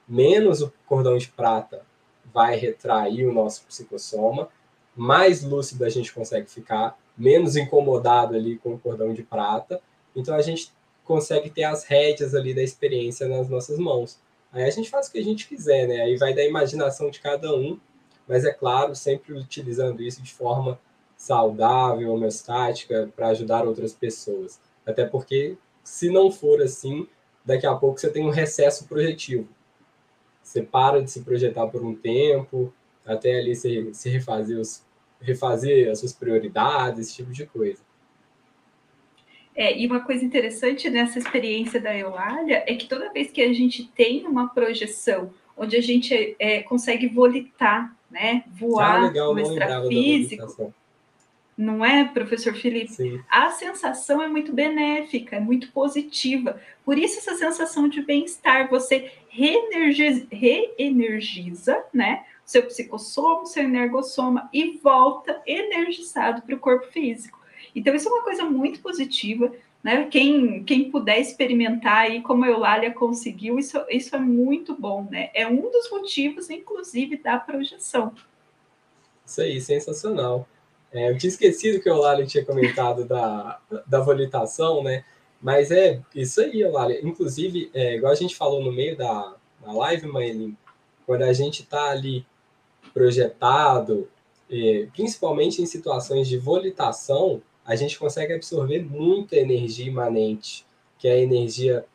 menos o cordão de prata vai retrair o nosso psicossoma, mais lúcido a gente consegue ficar, menos incomodado ali com o cordão de prata. Então a gente consegue ter as rédeas ali da experiência nas nossas mãos. Aí a gente faz o que a gente quiser, né? Aí vai da imaginação de cada um, mas é claro, sempre utilizando isso de forma saudável, homeostática, para ajudar outras pessoas. Até porque, se não for assim, daqui a pouco você tem um recesso projetivo. Você para de se projetar por um tempo, até ali se, se refazer, os, refazer as suas prioridades, esse tipo de coisa. É, e uma coisa interessante nessa experiência da Eulália é que toda vez que a gente tem uma projeção onde a gente é, consegue volitar, né, voar ah, legal, no extrafísico, não é, professor Felipe? Sim. A sensação é muito benéfica, é muito positiva. Por isso essa sensação de bem-estar, você reenergiza, reenergiza, né? Seu psicossoma, seu energossoma e volta energizado para o corpo físico. Então, isso é uma coisa muito positiva. Né? Quem, quem puder experimentar aí, como a Eulália conseguiu, isso, isso é muito bom, né? É um dos motivos, inclusive, da projeção. Isso aí, sensacional. É, eu tinha esquecido que o Eulália tinha comentado da, da volitação, né? Mas é isso aí, Eulália. Inclusive, é, igual a gente falou no meio da, da live, Maelin, quando a gente está ali projetado, é, principalmente em situações de volitação, a gente consegue absorver muita energia imanente, que é a energia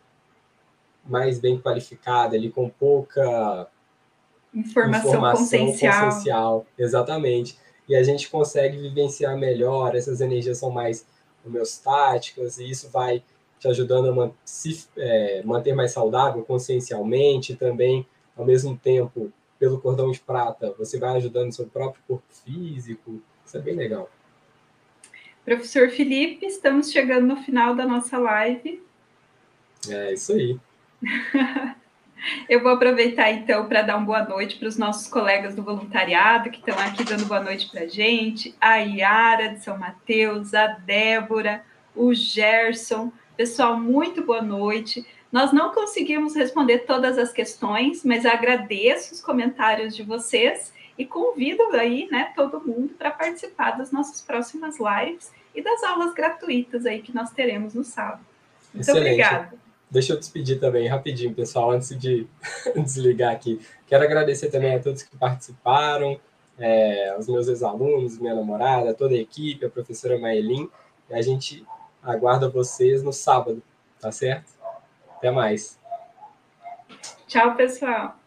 mais bem qualificada, ali com pouca informação, informação consciencial. consciencial. Exatamente e a gente consegue vivenciar melhor, essas energias são mais homeostáticas, e isso vai te ajudando a man se, é, manter mais saudável consciencialmente, também, ao mesmo tempo, pelo cordão de prata, você vai ajudando o seu próprio corpo físico, isso é bem legal. Professor Felipe, estamos chegando no final da nossa live. É isso aí. Eu vou aproveitar então para dar uma boa noite para os nossos colegas do voluntariado que estão aqui dando boa noite para a gente, a Iara de São Mateus, a Débora, o Gerson. Pessoal, muito boa noite. Nós não conseguimos responder todas as questões, mas agradeço os comentários de vocês e convido aí, né, todo mundo para participar das nossas próximas lives e das aulas gratuitas aí que nós teremos no sábado. Muito Excelente. obrigada. Deixa eu despedir também rapidinho, pessoal, antes de desligar aqui. Quero agradecer também a todos que participaram, é, os meus ex-alunos, minha namorada, toda a equipe, a professora Maelin. E a gente aguarda vocês no sábado, tá certo? Até mais. Tchau, pessoal.